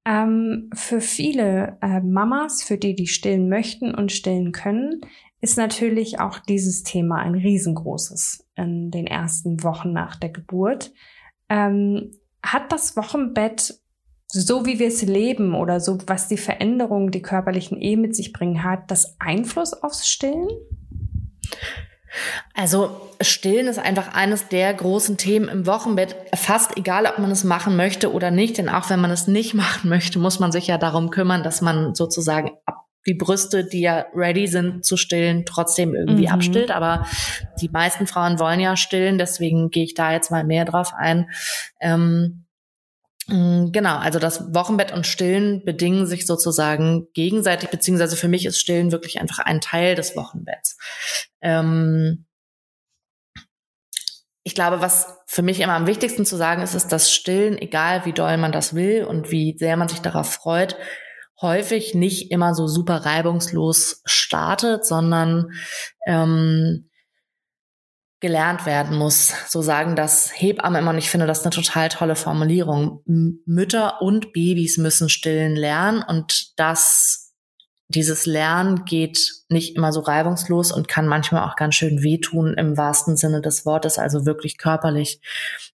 Ähm, für viele äh, Mamas, für die, die stillen möchten und stillen können, ist natürlich auch dieses Thema ein riesengroßes in den ersten Wochen nach der Geburt. Ähm, hat das Wochenbett, so wie wir es leben oder so, was die Veränderungen, die körperlichen eh mit sich bringen, hat das Einfluss aufs Stillen? Also Stillen ist einfach eines der großen Themen im Wochenbett. Fast egal, ob man es machen möchte oder nicht, denn auch wenn man es nicht machen möchte, muss man sich ja darum kümmern, dass man sozusagen ab die Brüste, die ja ready sind zu stillen, trotzdem irgendwie mhm. abstillt. Aber die meisten Frauen wollen ja stillen, deswegen gehe ich da jetzt mal mehr drauf ein. Ähm, mm, Genau, also das Wochenbett und Stillen bedingen sich sozusagen gegenseitig, beziehungsweise für mich ist Stillen wirklich einfach ein Teil des Wochenbetts. Ähm ich glaube, was für mich immer am wichtigsten zu sagen ist, ist, dass Stillen, egal wie doll man das will und wie sehr man sich darauf freut, häufig nicht immer so super reibungslos startet, sondern ähm, gelernt werden muss. So sagen das Hebammen immer und ich finde das eine total tolle Formulierung. Mütter und Babys müssen stillen lernen und das dieses Lernen geht nicht immer so reibungslos und kann manchmal auch ganz schön wehtun im wahrsten Sinne des Wortes, also wirklich körperlich.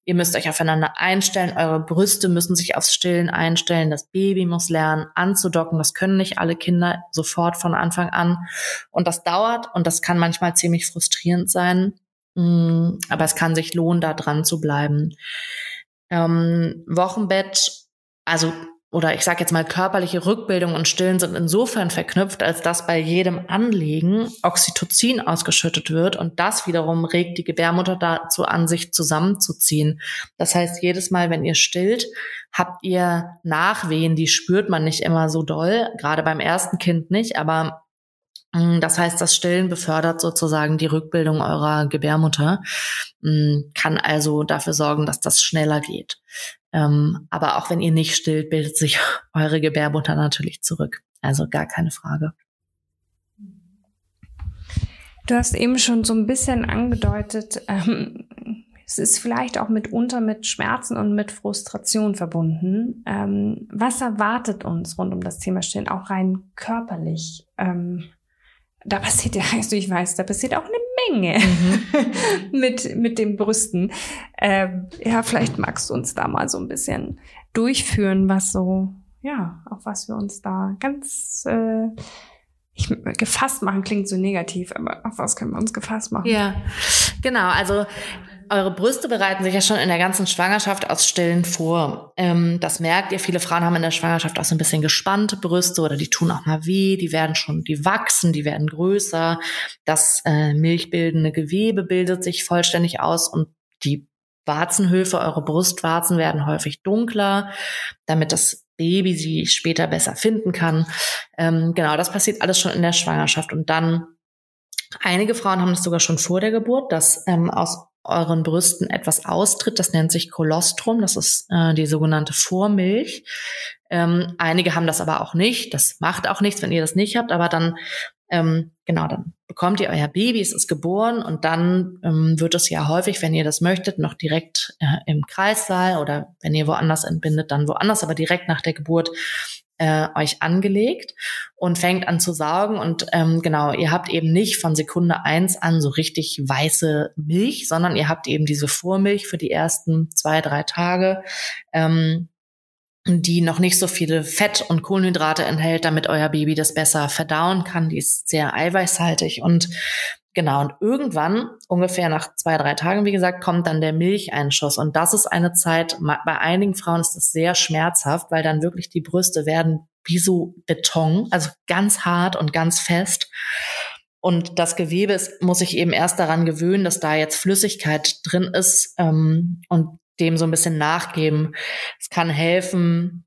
Ihr müsst euch aufeinander einstellen, eure Brüste müssen sich aufs Stillen einstellen, das Baby muss lernen anzudocken, das können nicht alle Kinder sofort von Anfang an und das dauert und das kann manchmal ziemlich frustrierend sein, mm, aber es kann sich lohnen, da dran zu bleiben. Ähm, Wochenbett, also oder ich sage jetzt mal körperliche Rückbildung und Stillen sind insofern verknüpft, als dass bei jedem Anlegen Oxytocin ausgeschüttet wird und das wiederum regt die Gebärmutter dazu an, sich zusammenzuziehen. Das heißt, jedes Mal, wenn ihr stillt, habt ihr Nachwehen, die spürt man nicht immer so doll, gerade beim ersten Kind nicht, aber mm, das heißt, das Stillen befördert sozusagen die Rückbildung eurer Gebärmutter, mm, kann also dafür sorgen, dass das schneller geht. Ähm, aber auch wenn ihr nicht stillt, bildet sich eure Gebärmutter natürlich zurück. Also gar keine Frage. Du hast eben schon so ein bisschen angedeutet, ähm, es ist vielleicht auch mitunter mit Schmerzen und mit Frustration verbunden. Ähm, was erwartet uns rund um das Thema Stillen, auch rein körperlich? Ähm, da passiert ja, also ich weiß, da passiert auch eine Menge mhm. mit, mit den Brüsten. Ähm, ja, vielleicht magst du uns da mal so ein bisschen durchführen, was so, ja, auf was wir uns da ganz äh, ich, gefasst machen klingt so negativ, aber auf was können wir uns gefasst machen? Ja, genau. Also eure Brüste bereiten sich ja schon in der ganzen Schwangerschaft aus Stillen vor. Ähm, das merkt ihr. Viele Frauen haben in der Schwangerschaft auch so ein bisschen gespannte Brüste oder die tun auch mal weh. Die werden schon, die wachsen, die werden größer. Das äh, milchbildende Gewebe bildet sich vollständig aus und die Warzenhöfe, eure Brustwarzen werden häufig dunkler, damit das Baby sie später besser finden kann. Ähm, genau, das passiert alles schon in der Schwangerschaft und dann Einige Frauen haben das sogar schon vor der Geburt, dass ähm, aus euren Brüsten etwas austritt. Das nennt sich Kolostrum. Das ist äh, die sogenannte Vormilch. Ähm, einige haben das aber auch nicht. Das macht auch nichts, wenn ihr das nicht habt. Aber dann ähm, genau, dann bekommt ihr euer Baby, es ist geboren und dann ähm, wird es ja häufig, wenn ihr das möchtet, noch direkt äh, im Kreissaal oder wenn ihr woanders entbindet, dann woanders, aber direkt nach der Geburt äh, euch angelegt und fängt an zu saugen. Und ähm, genau, ihr habt eben nicht von Sekunde eins an so richtig weiße Milch, sondern ihr habt eben diese Vormilch für die ersten zwei, drei Tage. Ähm, die noch nicht so viele Fett und Kohlenhydrate enthält, damit euer Baby das besser verdauen kann. Die ist sehr eiweißhaltig und genau. Und irgendwann, ungefähr nach zwei, drei Tagen, wie gesagt, kommt dann der Milcheinschuss. Und das ist eine Zeit, bei einigen Frauen ist das sehr schmerzhaft, weil dann wirklich die Brüste werden wie so Beton, also ganz hart und ganz fest. Und das Gewebe ist, muss sich eben erst daran gewöhnen, dass da jetzt Flüssigkeit drin ist. Ähm, und dem so ein bisschen nachgeben. Es kann helfen,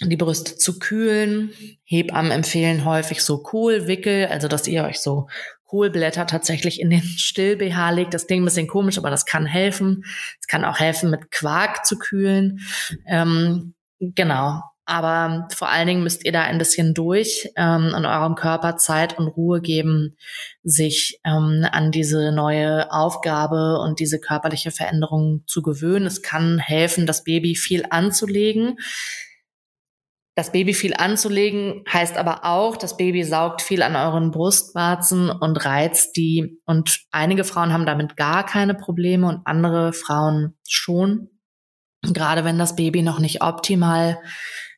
die Brüste zu kühlen. Hebammen empfehlen häufig so Kohlwickel, also dass ihr euch so Kohlblätter tatsächlich in den Still-BH legt. Das klingt ein bisschen komisch, aber das kann helfen. Es kann auch helfen, mit Quark zu kühlen. Ähm, genau. Aber vor allen Dingen müsst ihr da ein bisschen durch ähm, und eurem Körper Zeit und Ruhe geben, sich ähm, an diese neue Aufgabe und diese körperliche Veränderung zu gewöhnen. Es kann helfen, das Baby viel anzulegen. Das Baby viel anzulegen heißt aber auch, das Baby saugt viel an euren Brustwarzen und reizt die. Und einige Frauen haben damit gar keine Probleme und andere Frauen schon. Gerade wenn das Baby noch nicht optimal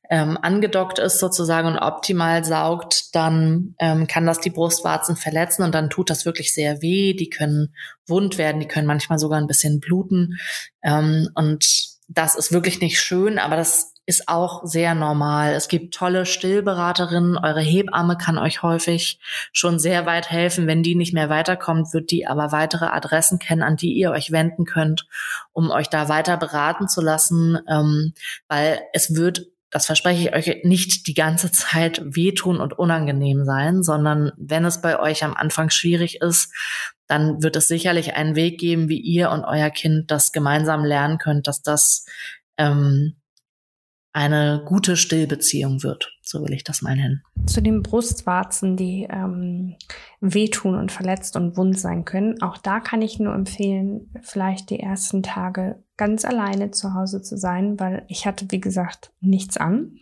ähm, angedockt ist sozusagen und optimal saugt, dann ähm, kann das die Brustwarzen verletzen und dann tut das wirklich sehr weh. Die können wund werden, die können manchmal sogar ein bisschen bluten. Ähm, und das ist wirklich nicht schön, aber das ist auch sehr normal. Es gibt tolle Stillberaterinnen. Eure Hebamme kann euch häufig schon sehr weit helfen. Wenn die nicht mehr weiterkommt, wird die aber weitere Adressen kennen, an die ihr euch wenden könnt, um euch da weiter beraten zu lassen, ähm, weil es wird das verspreche ich euch, nicht die ganze Zeit wehtun und unangenehm sein, sondern wenn es bei euch am Anfang schwierig ist, dann wird es sicherlich einen Weg geben, wie ihr und euer Kind das gemeinsam lernen könnt, dass das ähm, eine gute Stillbeziehung wird. So will ich das mal nennen. Zu den Brustwarzen, die ähm, wehtun und verletzt und wund sein können. Auch da kann ich nur empfehlen, vielleicht die ersten Tage ganz alleine zu Hause zu sein, weil ich hatte, wie gesagt, nichts an.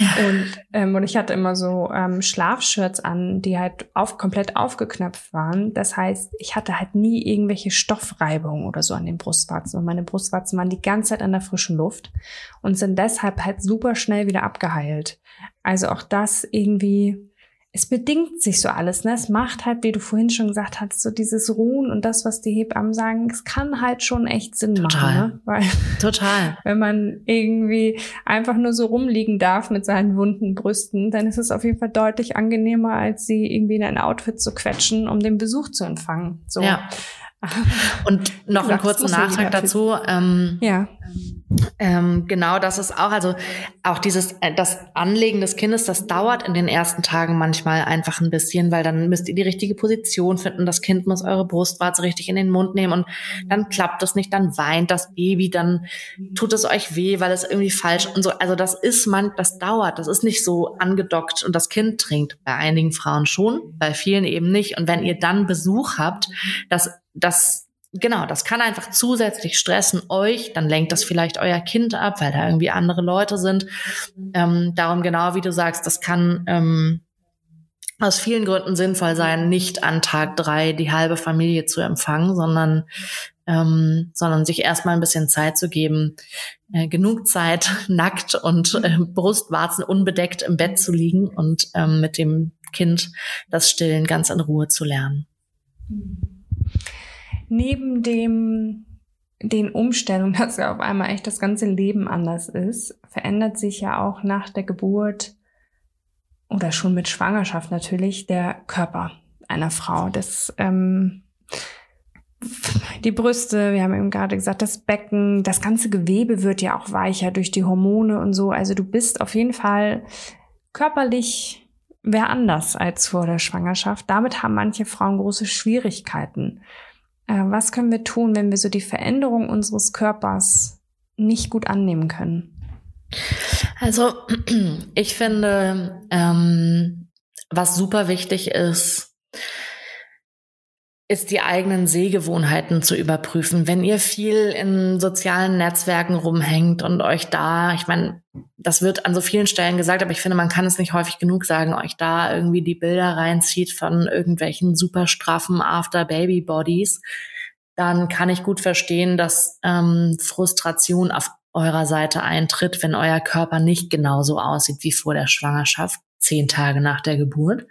Und, ähm, und ich hatte immer so ähm, Schlafshirts an, die halt auf, komplett aufgeknöpft waren. Das heißt, ich hatte halt nie irgendwelche Stoffreibungen oder so an den Brustwarzen. Und meine Brustwarzen waren die ganze Zeit an der frischen Luft und sind deshalb halt super schnell wieder abgeheilt. Also auch das irgendwie es bedingt sich so alles. Ne? Es macht halt, wie du vorhin schon gesagt hast, so dieses Ruhen und das, was die Hebammen sagen, es kann halt schon echt Sinn Total. machen. Ne? Weil, Total. Wenn man irgendwie einfach nur so rumliegen darf mit seinen wunden Brüsten, dann ist es auf jeden Fall deutlich angenehmer, als sie irgendwie in ein Outfit zu quetschen, um den Besuch zu empfangen. So. Ja. Und noch einen kurzen Nachtrag dazu. Ähm, ja. Ähm, genau, das ist auch, also auch dieses, äh, das Anlegen des Kindes, das dauert in den ersten Tagen manchmal einfach ein bisschen, weil dann müsst ihr die richtige Position finden. Das Kind muss eure Brustwarze richtig in den Mund nehmen und dann klappt es nicht, dann weint das Baby, dann tut es euch weh, weil es irgendwie falsch und so. Also das ist man, das dauert, das ist nicht so angedockt und das Kind trinkt. Bei einigen Frauen schon, bei vielen eben nicht. Und wenn ihr dann Besuch habt, das, das Genau, das kann einfach zusätzlich stressen euch, dann lenkt das vielleicht euer Kind ab, weil da irgendwie andere Leute sind. Ähm, darum genau, wie du sagst, das kann ähm, aus vielen Gründen sinnvoll sein, nicht an Tag drei die halbe Familie zu empfangen, sondern ähm, sondern sich erstmal ein bisschen Zeit zu geben, äh, genug Zeit nackt und äh, Brustwarzen unbedeckt im Bett zu liegen und ähm, mit dem Kind das Stillen ganz in Ruhe zu lernen. Mhm neben dem den Umstellungen, dass ja auf einmal echt das ganze Leben anders ist, verändert sich ja auch nach der Geburt oder schon mit Schwangerschaft natürlich der Körper einer Frau. Das ähm, die Brüste, wir haben eben gerade gesagt, das Becken, das ganze Gewebe wird ja auch weicher durch die Hormone und so. Also du bist auf jeden Fall körperlich wer anders als vor der Schwangerschaft. Damit haben manche Frauen große Schwierigkeiten. Äh, was können wir tun, wenn wir so die Veränderung unseres Körpers nicht gut annehmen können? Also ich finde, ähm, was super wichtig ist, ist die eigenen Sehgewohnheiten zu überprüfen. Wenn ihr viel in sozialen Netzwerken rumhängt und euch da, ich meine, das wird an so vielen Stellen gesagt, aber ich finde, man kann es nicht häufig genug sagen, euch da irgendwie die Bilder reinzieht von irgendwelchen super straffen After-Baby-Bodies, dann kann ich gut verstehen, dass ähm, Frustration auf eurer Seite eintritt, wenn euer Körper nicht genauso aussieht wie vor der Schwangerschaft, zehn Tage nach der Geburt.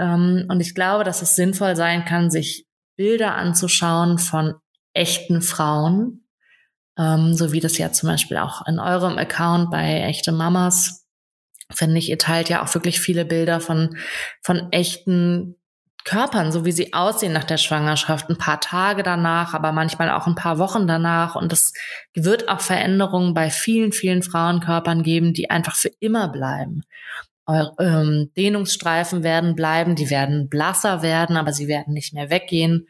Ähm, und ich glaube, dass es sinnvoll sein kann, sich Bilder anzuschauen von echten Frauen, ähm, so wie das ja zum Beispiel auch in eurem Account bei echte Mamas finde ich, ihr teilt ja auch wirklich viele Bilder von, von echten Körpern, so wie sie aussehen nach der Schwangerschaft, ein paar Tage danach, aber manchmal auch ein paar Wochen danach. Und es wird auch Veränderungen bei vielen, vielen Frauenkörpern geben, die einfach für immer bleiben. Ähm, Dehnungsstreifen werden bleiben, die werden blasser werden, aber sie werden nicht mehr weggehen.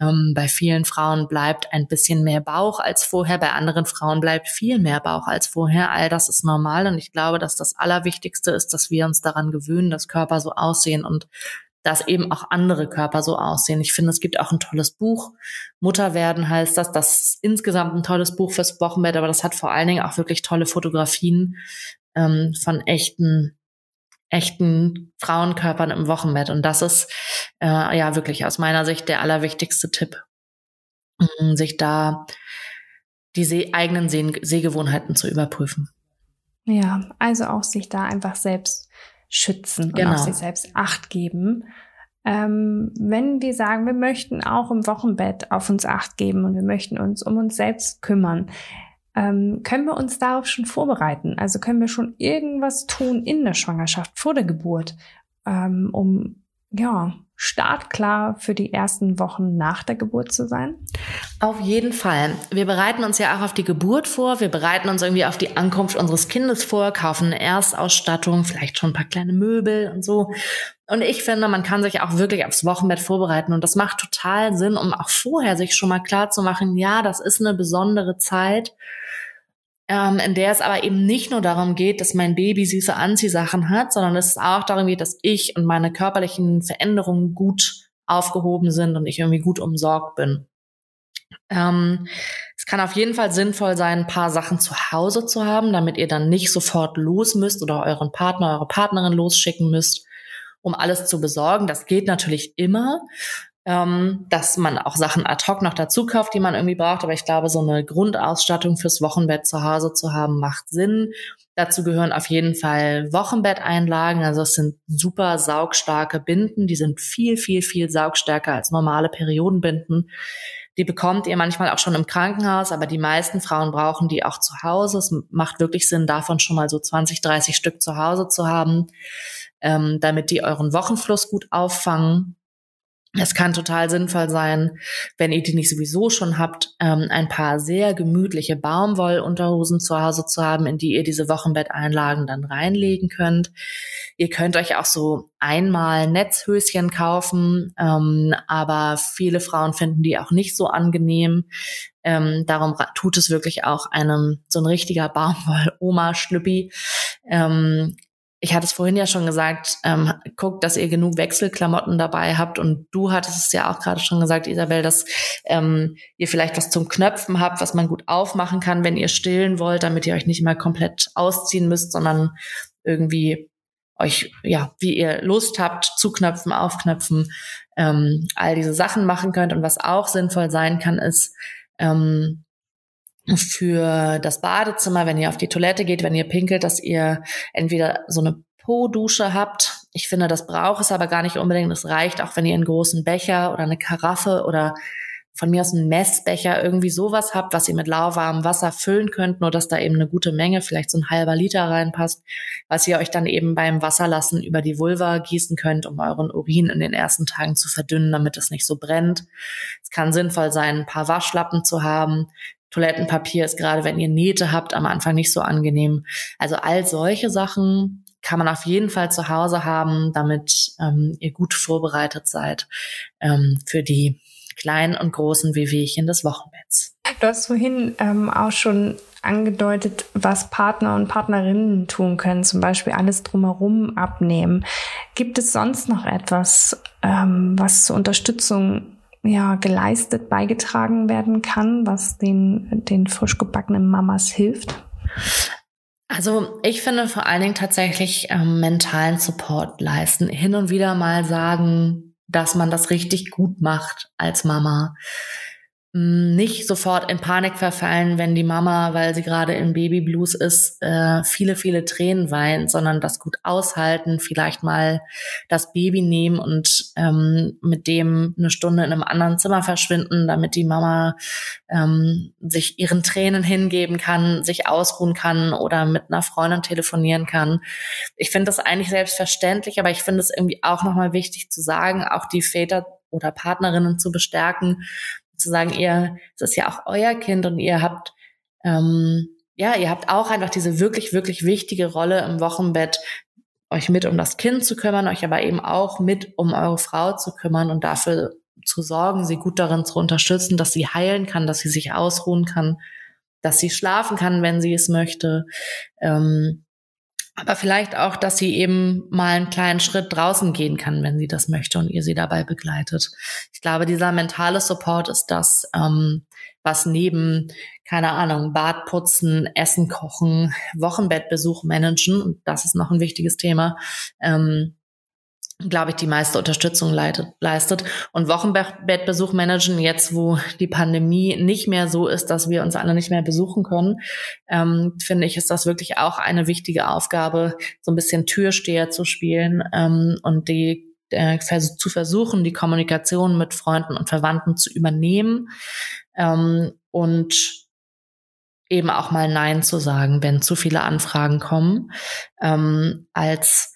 Ähm, bei vielen Frauen bleibt ein bisschen mehr Bauch als vorher, bei anderen Frauen bleibt viel mehr Bauch als vorher. All das ist normal und ich glaube, dass das Allerwichtigste ist, dass wir uns daran gewöhnen, dass Körper so aussehen und dass eben auch andere Körper so aussehen. Ich finde, es gibt auch ein tolles Buch. Mutter werden heißt das. Das ist insgesamt ein tolles Buch fürs Wochenbett, aber das hat vor allen Dingen auch wirklich tolle Fotografien ähm, von echten echten Frauenkörpern im Wochenbett. Und das ist äh, ja wirklich aus meiner Sicht der allerwichtigste Tipp, sich da die Seh eigenen Seh Sehgewohnheiten zu überprüfen. Ja, also auch sich da einfach selbst schützen und genau. auf sich selbst Acht geben. Ähm, wenn wir sagen, wir möchten auch im Wochenbett auf uns Acht geben und wir möchten uns um uns selbst kümmern, ähm, können wir uns darauf schon vorbereiten? Also können wir schon irgendwas tun in der Schwangerschaft vor der Geburt, ähm, um ja startklar für die ersten Wochen nach der Geburt zu sein? Auf jeden Fall. Wir bereiten uns ja auch auf die Geburt vor. Wir bereiten uns irgendwie auf die Ankunft unseres Kindes vor, kaufen eine Erstausstattung, vielleicht schon ein paar kleine Möbel und so. Und ich finde, man kann sich auch wirklich aufs Wochenbett vorbereiten. Und das macht total Sinn, um auch vorher sich schon mal klar zu machen, ja, das ist eine besondere Zeit ähm, in der es aber eben nicht nur darum geht, dass mein Baby süße Anziehsachen hat, sondern es auch darum geht, dass ich und meine körperlichen Veränderungen gut aufgehoben sind und ich irgendwie gut umsorgt bin. Ähm, es kann auf jeden Fall sinnvoll sein, ein paar Sachen zu Hause zu haben, damit ihr dann nicht sofort los müsst oder euren Partner, eure Partnerin losschicken müsst, um alles zu besorgen. Das geht natürlich immer ähm, dass man auch Sachen ad hoc noch dazu kauft, die man irgendwie braucht. Aber ich glaube, so eine Grundausstattung fürs Wochenbett zu Hause zu haben, macht Sinn. Dazu gehören auf jeden Fall Wochenbetteinlagen. Also es sind super saugstarke Binden. Die sind viel, viel, viel saugstärker als normale Periodenbinden. Die bekommt ihr manchmal auch schon im Krankenhaus, aber die meisten Frauen brauchen die auch zu Hause. Es macht wirklich Sinn, davon schon mal so 20, 30 Stück zu Hause zu haben, ähm, damit die euren Wochenfluss gut auffangen es kann total sinnvoll sein, wenn ihr die nicht sowieso schon habt, ähm, ein paar sehr gemütliche Baumwollunterhosen zu Hause zu haben, in die ihr diese Wochenbetteinlagen dann reinlegen könnt. Ihr könnt euch auch so einmal Netzhöschen kaufen, ähm, aber viele Frauen finden die auch nicht so angenehm. Ähm, darum tut es wirklich auch einem so ein richtiger Baumwoll-Oma-Schlüppi. Ähm, ich hatte es vorhin ja schon gesagt, ähm, guckt, dass ihr genug Wechselklamotten dabei habt. Und du hattest es ja auch gerade schon gesagt, Isabel, dass ähm, ihr vielleicht was zum Knöpfen habt, was man gut aufmachen kann, wenn ihr stillen wollt, damit ihr euch nicht mal komplett ausziehen müsst, sondern irgendwie euch, ja, wie ihr Lust habt, zuknöpfen, aufknöpfen, ähm, all diese Sachen machen könnt. Und was auch sinnvoll sein kann, ist, ähm, für das Badezimmer, wenn ihr auf die Toilette geht, wenn ihr pinkelt, dass ihr entweder so eine Po-Dusche habt. Ich finde, das braucht es aber gar nicht unbedingt. Es reicht auch, wenn ihr einen großen Becher oder eine Karaffe oder von mir aus einen Messbecher irgendwie sowas habt, was ihr mit lauwarmem Wasser füllen könnt, nur dass da eben eine gute Menge, vielleicht so ein halber Liter reinpasst, was ihr euch dann eben beim Wasserlassen über die Vulva gießen könnt, um euren Urin in den ersten Tagen zu verdünnen, damit es nicht so brennt. Es kann sinnvoll sein, ein paar Waschlappen zu haben, Toilettenpapier ist gerade, wenn ihr Nähte habt, am Anfang nicht so angenehm. Also all solche Sachen kann man auf jeden Fall zu Hause haben, damit ähm, ihr gut vorbereitet seid ähm, für die kleinen und großen Wehwehchen des Wochenbetts. Du hast vorhin ähm, auch schon angedeutet, was Partner und Partnerinnen tun können, zum Beispiel alles drumherum abnehmen. Gibt es sonst noch etwas, ähm, was zur Unterstützung ja, geleistet, beigetragen werden kann, was den, den frisch gebackenen Mamas hilft? Also ich finde vor allen Dingen tatsächlich ähm, mentalen Support leisten. Hin und wieder mal sagen, dass man das richtig gut macht als Mama nicht sofort in Panik verfallen, wenn die Mama, weil sie gerade im Babyblues ist, äh, viele, viele Tränen weint, sondern das gut aushalten, vielleicht mal das Baby nehmen und ähm, mit dem eine Stunde in einem anderen Zimmer verschwinden, damit die Mama ähm, sich ihren Tränen hingeben kann, sich ausruhen kann oder mit einer Freundin telefonieren kann. Ich finde das eigentlich selbstverständlich, aber ich finde es irgendwie auch nochmal wichtig zu sagen, auch die Väter oder Partnerinnen zu bestärken, zu sagen, ihr, es ist ja auch euer Kind und ihr habt, ähm, ja, ihr habt auch einfach diese wirklich, wirklich wichtige Rolle im Wochenbett, euch mit um das Kind zu kümmern, euch aber eben auch mit um eure Frau zu kümmern und dafür zu sorgen, sie gut darin zu unterstützen, dass sie heilen kann, dass sie sich ausruhen kann, dass sie schlafen kann, wenn sie es möchte. Ähm, aber vielleicht auch, dass sie eben mal einen kleinen Schritt draußen gehen kann, wenn sie das möchte und ihr sie dabei begleitet. Ich glaube, dieser mentale Support ist das, ähm, was neben, keine Ahnung, Bad putzen, Essen kochen, Wochenbettbesuch managen, und das ist noch ein wichtiges Thema, ähm, glaube ich, die meiste Unterstützung leitet, leistet. Und Wochenbettbesuch managen, jetzt wo die Pandemie nicht mehr so ist, dass wir uns alle nicht mehr besuchen können, ähm, finde ich, ist das wirklich auch eine wichtige Aufgabe, so ein bisschen Türsteher zu spielen ähm, und die äh, zu versuchen, die Kommunikation mit Freunden und Verwandten zu übernehmen ähm, und eben auch mal Nein zu sagen, wenn zu viele Anfragen kommen, ähm, als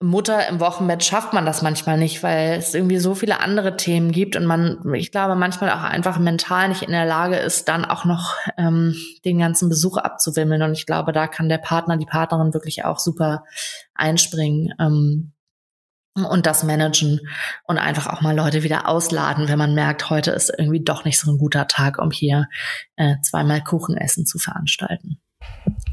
Mutter im Wochenbett schafft man das manchmal nicht, weil es irgendwie so viele andere Themen gibt und man, ich glaube, manchmal auch einfach mental nicht in der Lage ist, dann auch noch ähm, den ganzen Besuch abzuwimmeln. Und ich glaube, da kann der Partner, die Partnerin wirklich auch super einspringen. Ähm, und das managen und einfach auch mal Leute wieder ausladen, wenn man merkt, heute ist irgendwie doch nicht so ein guter Tag, um hier äh, zweimal Kuchenessen zu veranstalten.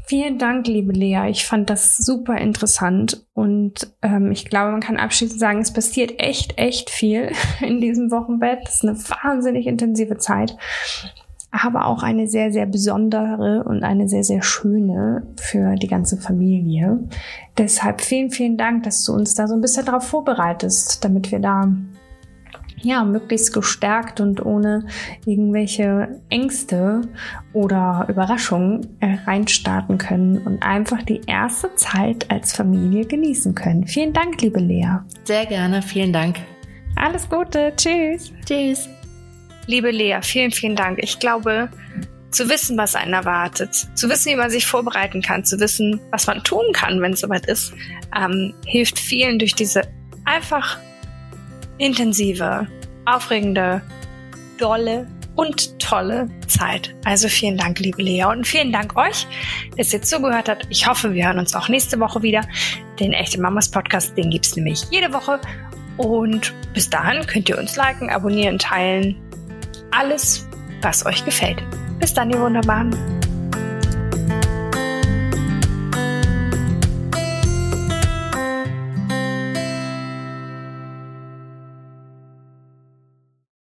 Vielen Dank, liebe Lea. Ich fand das super interessant und ähm, ich glaube, man kann abschließend sagen, es passiert echt, echt viel in diesem Wochenbett. Es ist eine wahnsinnig intensive Zeit, aber auch eine sehr, sehr besondere und eine sehr, sehr schöne für die ganze Familie. Deshalb vielen, vielen Dank, dass du uns da so ein bisschen darauf vorbereitest, damit wir da ja, möglichst gestärkt und ohne irgendwelche Ängste oder Überraschungen äh, reinstarten können und einfach die erste Zeit als Familie genießen können. Vielen Dank, liebe Lea. Sehr gerne, vielen Dank. Alles Gute, tschüss. Tschüss. Liebe Lea, vielen, vielen Dank. Ich glaube, zu wissen, was einen erwartet, zu wissen, wie man sich vorbereiten kann, zu wissen, was man tun kann, wenn es soweit ist, ähm, hilft vielen durch diese einfach intensive, aufregende, dolle und tolle Zeit. Also vielen Dank, liebe Lea. Und vielen Dank euch, dass ihr zugehört habt. Ich hoffe, wir hören uns auch nächste Woche wieder. Den Echte Mamas Podcast, den gibt es nämlich jede Woche. Und bis dahin könnt ihr uns liken, abonnieren, teilen. Alles, was euch gefällt. Bis dann, ihr Wunderbaren.